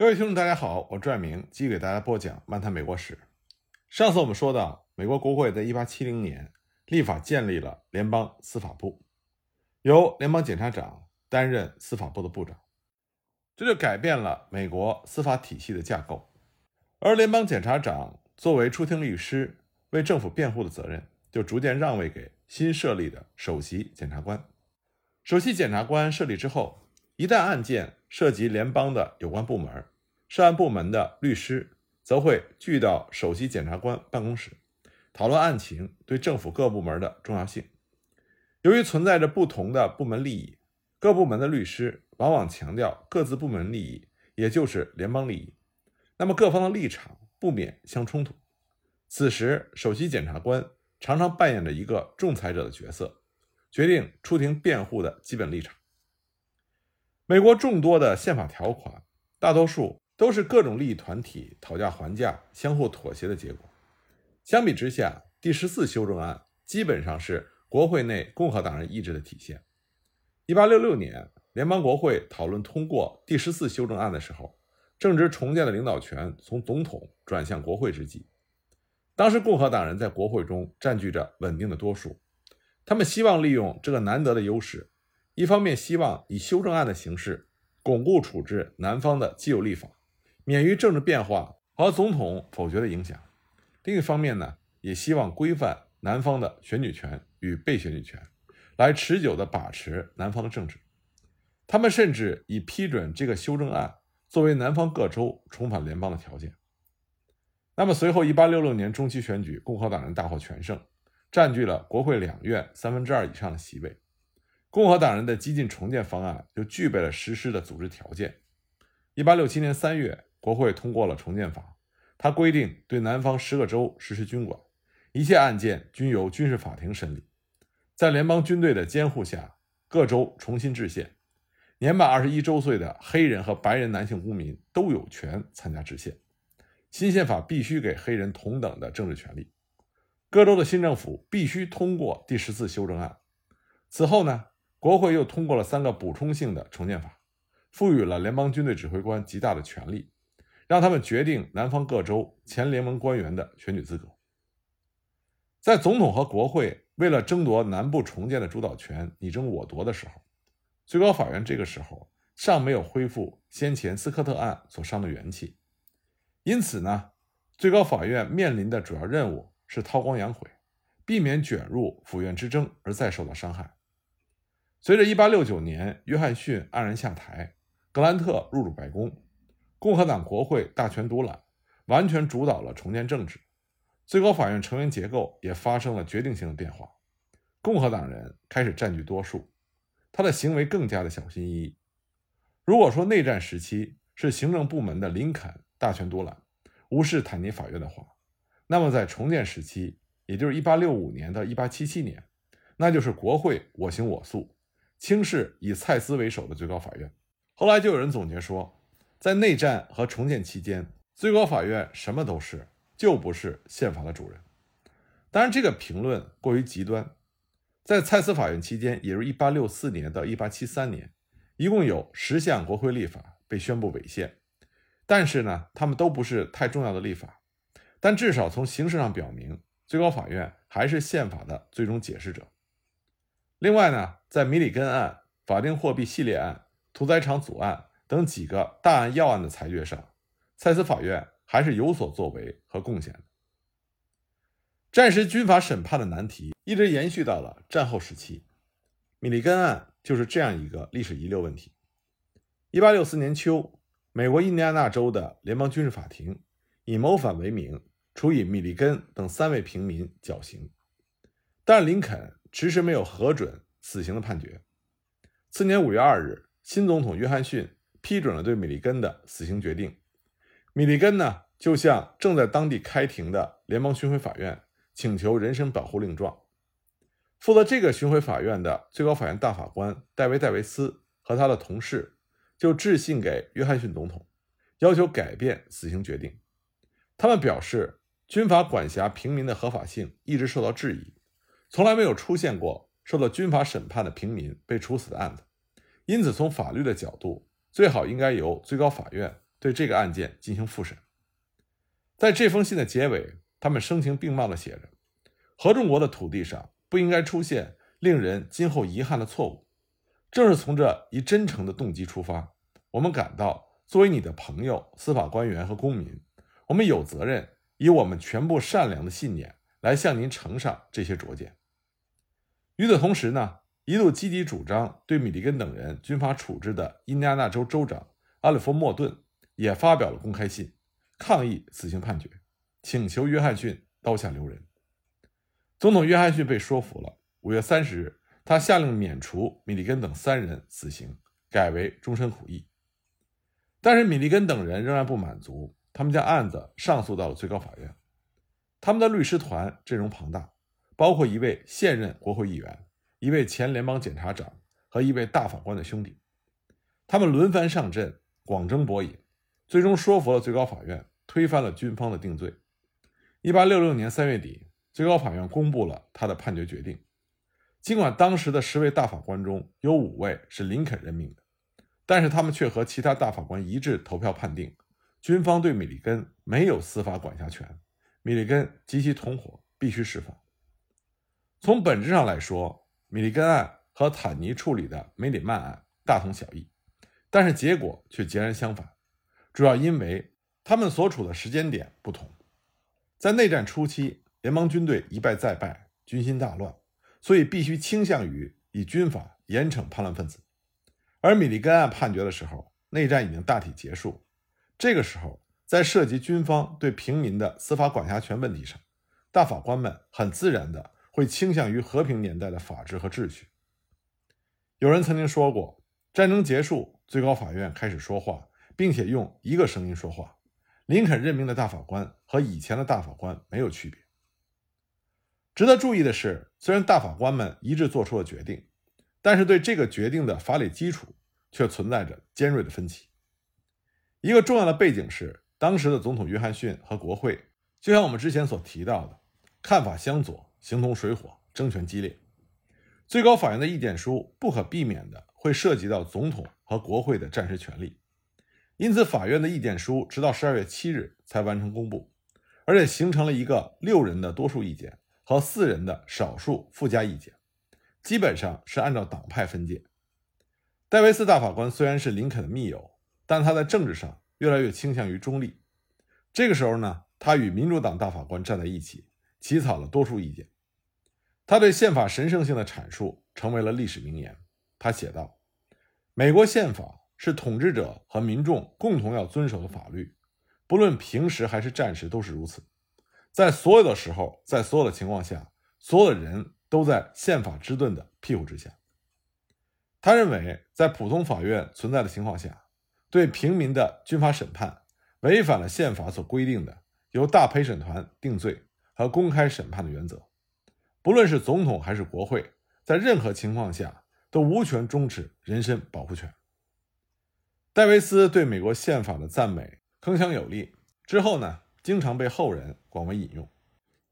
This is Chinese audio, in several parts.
各位听众，大家好，我朱爱明继续给大家播讲《漫谈美国史》。上次我们说到，美国国会在1870年立法建立了联邦司法部，由联邦检察长担任司法部的部长，这就改变了美国司法体系的架构。而联邦检察长作为出庭律师、为政府辩护的责任，就逐渐让位给新设立的首席检察官。首席检察官设立之后，一旦案件涉及联邦的有关部门，涉案部门的律师则会聚到首席检察官办公室，讨论案情对政府各部门的重要性。由于存在着不同的部门利益，各部门的律师往往强调各自部门利益，也就是联邦利益。那么各方的立场不免相冲突。此时，首席检察官常常扮演着一个仲裁者的角色，决定出庭辩护的基本立场。美国众多的宪法条款，大多数。都是各种利益团体讨价还价、相互妥协的结果。相比之下，第十四修正案基本上是国会内共和党人意志的体现。一八六六年，联邦国会讨论通过第十四修正案的时候，正值重建的领导权从总统转向国会之际。当时，共和党人在国会中占据着稳定的多数，他们希望利用这个难得的优势，一方面希望以修正案的形式巩固处置南方的既有立法。免于政治变化和总统否决的影响。另一方面呢，也希望规范南方的选举权与被选举权，来持久地把持南方的政治。他们甚至以批准这个修正案作为南方各州重返联邦的条件。那么随后，1866年中期选举，共和党人大获全胜，占据了国会两院三分之二以上的席位。共和党人的激进重建方案就具备了实施的组织条件。1867年3月。国会通过了重建法，它规定对南方十个州实施军管，一切案件均由军事法庭审理。在联邦军队的监护下，各州重新制宪。年满二十一周岁的黑人和白人男性公民都有权参加制宪。新宪法必须给黑人同等的政治权利。各州的新政府必须通过第十四修正案。此后呢，国会又通过了三个补充性的重建法，赋予了联邦军队指挥官极大的权力。让他们决定南方各州前联盟官员的选举资格。在总统和国会为了争夺南部重建的主导权你争我夺的时候，最高法院这个时候尚没有恢复先前斯科特案所伤的元气，因此呢，最高法院面临的主要任务是韬光养晦，避免卷入府院之争而再受到伤害。随着1869年约翰逊黯然下台，格兰特入主白宫。共和党国会大权独揽，完全主导了重建政治。最高法院成员结构也发生了决定性的变化。共和党人开始占据多数，他的行为更加的小心翼翼。如果说内战时期是行政部门的林肯大权独揽，无视坦尼法院的话，那么在重建时期，也就是1865年到1877年，那就是国会我行我素，轻视以蔡斯为首的最高法院。后来就有人总结说。在内战和重建期间，最高法院什么都是，就不是宪法的主人。当然，这个评论过于极端。在蔡司法院期间，也就是1864年到1873年，一共有十项国会立法被宣布违宪。但是呢，他们都不是太重要的立法，但至少从形式上表明，最高法院还是宪法的最终解释者。另外呢，在米里根案、法定货币系列案、屠宰场组案。等几个大案要案的裁决上，蔡司法院还是有所作为和贡献的。战时军法审判的难题一直延续到了战后时期，米利根案就是这样一个历史遗留问题。一八六四年秋，美国印第安纳州的联邦军事法庭以谋反为名，处以米利根等三位平民绞刑，但林肯迟迟没有核准死刑的判决。次年五月二日，新总统约翰逊。批准了对米利根的死刑决定，米利根呢就向正在当地开庭的联邦巡回法院请求人身保护令状。负责这个巡回法院的最高法院大法官戴维·戴维斯和他的同事就致信给约翰逊总统，要求改变死刑决定。他们表示，军阀管辖平民的合法性一直受到质疑，从来没有出现过受到军法审判的平民被处死的案子，因此从法律的角度。最好应该由最高法院对这个案件进行复审。在这封信的结尾，他们声情并茂地写着：“合众国的土地上不应该出现令人今后遗憾的错误。正是从这一真诚的动机出发，我们感到作为你的朋友、司法官员和公民，我们有责任以我们全部善良的信念来向您呈上这些拙见。”与此同时呢，一度积极主张对米利根等人军法处置的印第安纳州州长阿里弗莫顿也发表了公开信。抗议死刑判决，请求约翰逊刀下留人。总统约翰逊被说服了。五月三十日，他下令免除米利根等三人死刑，改为终身苦役。但是米利根等人仍然不满足，他们将案子上诉到了最高法院。他们的律师团阵容庞大，包括一位现任国会议员、一位前联邦检察长和一位大法官的兄弟。他们轮番上阵，广征博引，最终说服了最高法院。推翻了军方的定罪。一八六六年三月底，最高法院公布了他的判决决定。尽管当时的十位大法官中有五位是林肯任命的，但是他们却和其他大法官一致投票判定，军方对米利根没有司法管辖权，米利根及其同伙必须释放。从本质上来说，米利根案和坦尼处理的梅里曼案大同小异，但是结果却截然相反，主要因为。他们所处的时间点不同，在内战初期，联邦军队一败再败，军心大乱，所以必须倾向于以军法严惩叛乱分子。而米利根案判决的时候，内战已经大体结束，这个时候，在涉及军方对平民的司法管辖权问题上，大法官们很自然的会倾向于和平年代的法治和秩序。有人曾经说过，战争结束，最高法院开始说话，并且用一个声音说话。林肯任命的大法官和以前的大法官没有区别。值得注意的是，虽然大法官们一致做出了决定，但是对这个决定的法理基础却存在着尖锐的分歧。一个重要的背景是，当时的总统约翰逊和国会，就像我们之前所提到的，看法相左，形同水火，争权激烈。最高法院的意见书不可避免的会涉及到总统和国会的战时权力。因此，法院的意见书直到十二月七日才完成公布，而且形成了一个六人的多数意见和四人的少数附加意见，基本上是按照党派分界。戴维斯大法官虽然是林肯的密友，但他在政治上越来越倾向于中立。这个时候呢，他与民主党大法官站在一起，起草了多数意见。他对宪法神圣性的阐述成为了历史名言。他写道：“美国宪法。”是统治者和民众共同要遵守的法律，不论平时还是战时都是如此。在所有的时候，在所有的情况下，所有的人都在宪法之盾的庇护之下。他认为，在普通法院存在的情况下，对平民的军法审判违反了宪法所规定的由大陪审团定罪和公开审判的原则。不论是总统还是国会，在任何情况下都无权终止人身保护权。戴维斯对美国宪法的赞美铿锵有力，之后呢，经常被后人广为引用。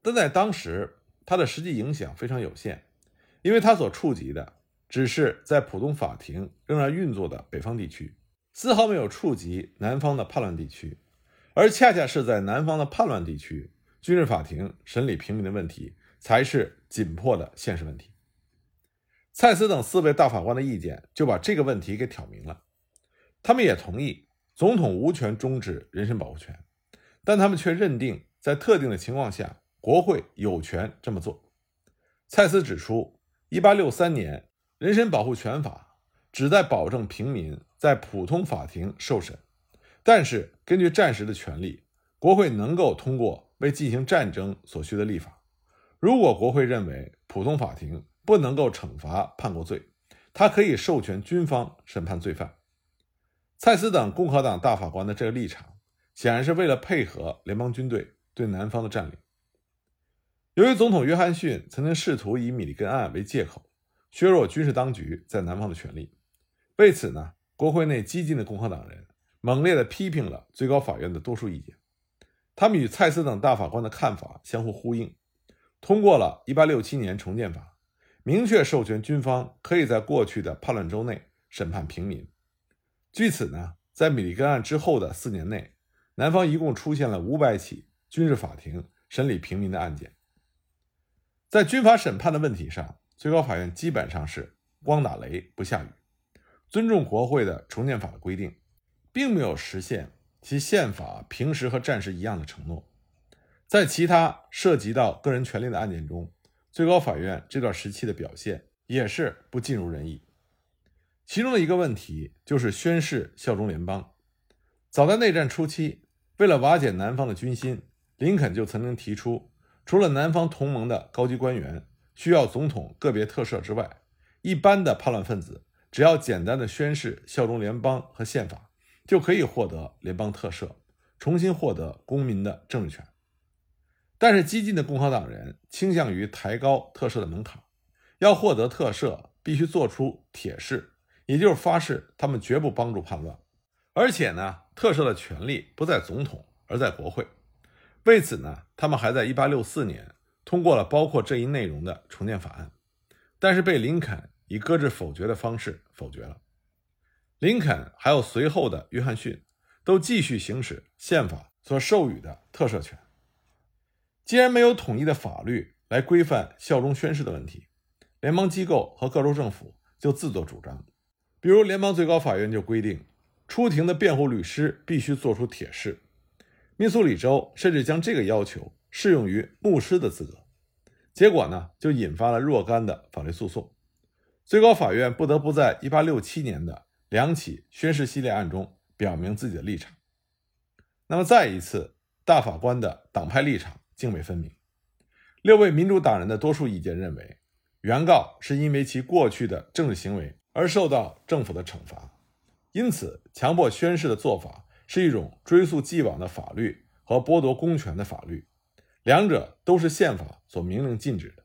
但在当时，他的实际影响非常有限，因为他所触及的只是在普通法庭仍然运作的北方地区，丝毫没有触及南方的叛乱地区。而恰恰是在南方的叛乱地区，军事法庭审理平民的问题才是紧迫的现实问题。蔡斯等四位大法官的意见就把这个问题给挑明了。他们也同意总统无权终止人身保护权，但他们却认定在特定的情况下，国会有权这么做。蔡斯指出，1863年《人身保护权法》旨在保证平民在普通法庭受审，但是根据战时的权利，国会能够通过为进行战争所需的立法。如果国会认为普通法庭不能够惩罚叛国罪，他可以授权军方审判罪犯。蔡斯等共和党大法官的这个立场，显然是为了配合联邦军队对南方的占领。由于总统约翰逊曾经试图以米利根案为借口，削弱军事当局在南方的权力，为此呢，国会内激进的共和党人猛烈地批评了最高法院的多数意见。他们与蔡斯等大法官的看法相互呼应，通过了1867年重建法，明确授权军方可以在过去的叛乱州内审判平民。据此呢，在米利根案之后的四年内，南方一共出现了五百起军事法庭审理平民的案件。在军法审判的问题上，最高法院基本上是光打雷不下雨，尊重国会的重建法的规定，并没有实现其宪法平时和战时一样的承诺。在其他涉及到个人权利的案件中，最高法院这段时期的表现也是不尽如人意。其中的一个问题就是宣誓效忠联邦。早在内战初期，为了瓦解南方的军心，林肯就曾经提出，除了南方同盟的高级官员需要总统个别特赦之外，一般的叛乱分子只要简单的宣誓效忠联邦和宪法，就可以获得联邦特赦，重新获得公民的政治权。但是激进的共和党人倾向于抬高特赦的门槛，要获得特赦必须做出铁誓，也就是发誓他们绝不帮助叛乱，而且呢，特赦的权利不在总统，而在国会。为此呢，他们还在1864年通过了包括这一内容的重建法案，但是被林肯以搁置否决的方式否决了。林肯还有随后的约翰逊都继续行使宪法所授予的特赦权。既然没有统一的法律来规范效忠宣誓的问题，联邦机构和各州政府就自作主张。比如，联邦最高法院就规定，出庭的辩护律师必须做出铁誓。密苏里州甚至将这个要求适用于牧师的资格。结果呢，就引发了若干的法律诉讼。最高法院不得不在1867年的两起宣誓系列案中表明自己的立场。那么，再一次，大法官的党派立场。泾渭分明。六位民主党人的多数意见认为，原告是因为其过去的政治行为而受到政府的惩罚，因此强迫宣誓的做法是一种追溯既往的法律和剥夺公权的法律，两者都是宪法所明令禁止的。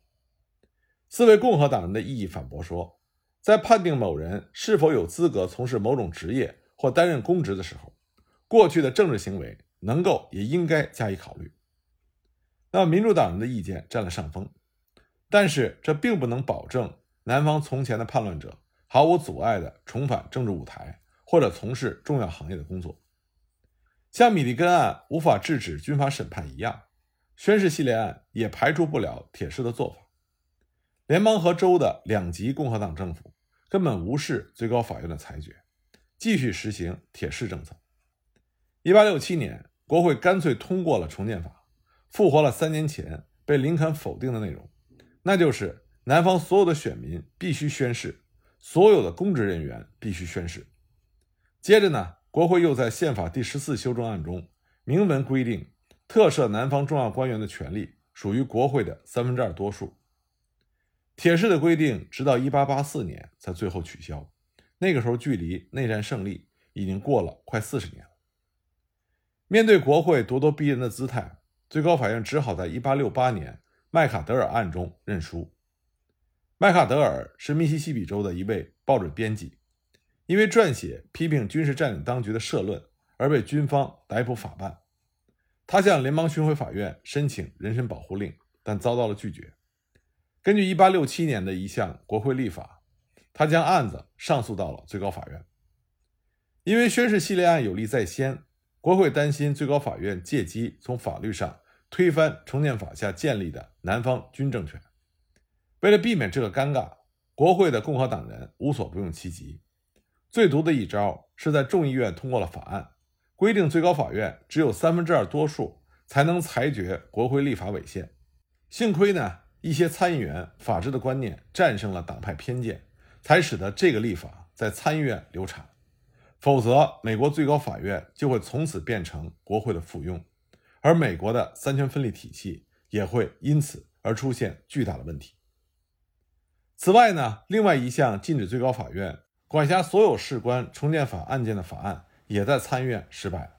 四位共和党人的异议反驳说，在判定某人是否有资格从事某种职业或担任公职的时候，过去的政治行为能够也应该加以考虑。那么，民主党人的意见占了上风，但是这并不能保证南方从前的叛乱者毫无阻碍地重返政治舞台或者从事重要行业的工作。像米利根案无法制止军法审判一样，宣誓系列案也排除不了铁誓的做法。联邦和州的两级共和党政府根本无视最高法院的裁决，继续实行铁市政策。1867年，国会干脆通过了重建法。复活了三年前被林肯否定的内容，那就是南方所有的选民必须宣誓，所有的公职人员必须宣誓。接着呢，国会又在宪法第十四修正案中明文规定，特赦南方重要官员的权利属于国会的三分之二多数。铁誓的规定直到一八八四年才最后取消，那个时候距离内战胜利已经过了快四十年了。面对国会咄咄逼人的姿态。最高法院只好在1868年麦卡德尔案中认输。麦卡德尔是密西西比州的一位报纸编辑，因为撰写批评军事占领当局的社论而被军方逮捕法办。他向联邦巡回法院申请人身保护令，但遭到了拒绝。根据1867年的一项国会立法，他将案子上诉到了最高法院。因为宣誓系列案有利在先，国会担心最高法院借机从法律上。推翻重建法下建立的南方军政权。为了避免这个尴尬，国会的共和党人无所不用其极。最毒的一招是在众议院通过了法案，规定最高法院只有三分之二多数才能裁决国会立法违宪。幸亏呢，一些参议员法治的观念战胜了党派偏见，才使得这个立法在参议院流产。否则，美国最高法院就会从此变成国会的附庸。而美国的三权分立体系也会因此而出现巨大的问题。此外呢，另外一项禁止最高法院管辖所有事关重建法案件的法案也在参议院失败了。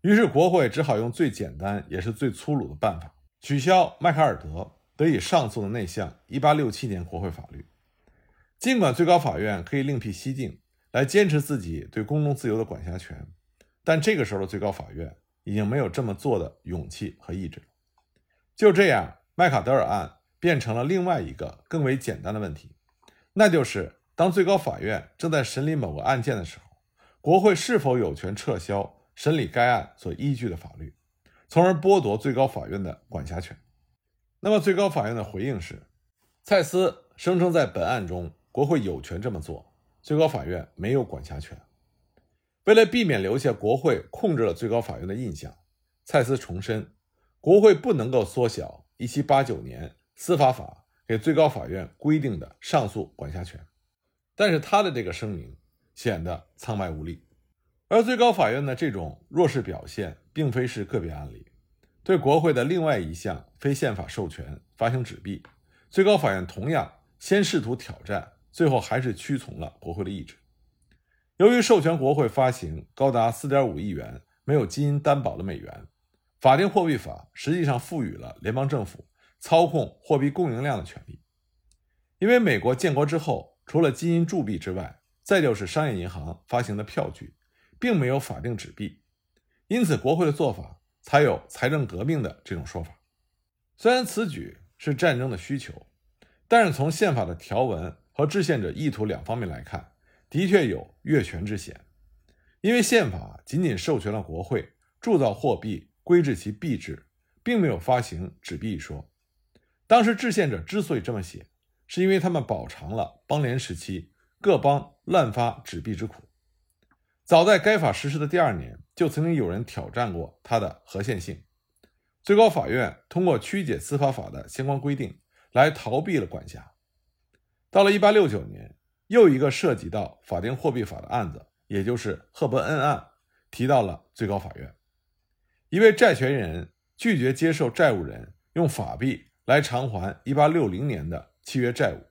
于是国会只好用最简单也是最粗鲁的办法，取消麦卡尔德得以上诉的那项1867年国会法律。尽管最高法院可以另辟蹊径来坚持自己对公共自由的管辖权，但这个时候的最高法院。已经没有这么做的勇气和意志了。就这样，麦卡德尔案变成了另外一个更为简单的问题，那就是当最高法院正在审理某个案件的时候，国会是否有权撤销审理该案所依据的法律，从而剥夺最高法院的管辖权。那么，最高法院的回应是，蔡司声称在本案中国会有权这么做，最高法院没有管辖权。为了避免留下国会控制了最高法院的印象，蔡司重申，国会不能够缩小1789年司法法给最高法院规定的上诉管辖权。但是他的这个声明显得苍白无力，而最高法院的这种弱势表现并非是个别案例。对国会的另外一项非宪法授权发行纸币，最高法院同样先试图挑战，最后还是屈从了国会的意志。由于授权国会发行高达四点五亿元没有基因担保的美元，法定货币法实际上赋予了联邦政府操控货币供应量的权利。因为美国建国之后。除了金银铸币之外，再就是商业银行发行的票据，并没有法定纸币，因此国会的做法才有财政革命的这种说法。虽然此举是战争的需求，但是从宪法的条文和制宪者意图两方面来看，的确有越权之嫌。因为宪法仅仅授权了国会铸造货币、规制其币制，并没有发行纸币一说。当时制宪者之所以这么写。是因为他们饱尝了邦联时期各邦滥发纸币之苦。早在该法实施的第二年，就曾经有人挑战过它的合宪性。最高法院通过曲解司法法的相关规定来逃避了管辖。到了1869年，又一个涉及到法定货币法的案子，也就是赫伯恩案，提到了最高法院。一位债权人拒绝接受债务人用法币来偿还1860年的。契约债务，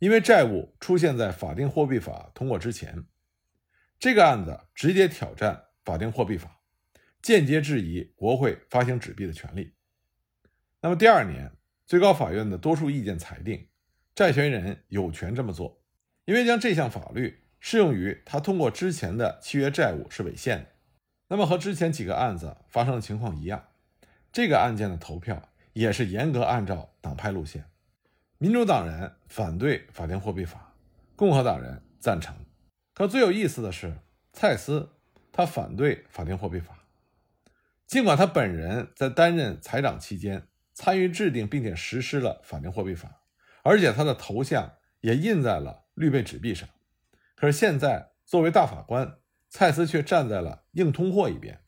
因为债务出现在法定货币法通过之前，这个案子直接挑战法定货币法，间接质疑国会发行纸币的权利。那么第二年，最高法院的多数意见裁定，债权人有权这么做，因为将这项法律适用于他通过之前的契约债务是违宪的。那么和之前几个案子发生的情况一样，这个案件的投票也是严格按照党派路线。民主党人反对法定货币法，共和党人赞成。可最有意思的是，蔡斯他反对法定货币法，尽管他本人在担任财长期间参与制定并且实施了法定货币法，而且他的头像也印在了绿背纸币上。可是现在作为大法官，蔡斯却站在了硬通货一边。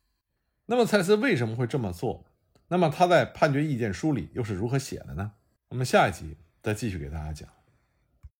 那么蔡斯为什么会这么做？那么他在判决意见书里又是如何写的呢？我们下一集。再继续给大家讲。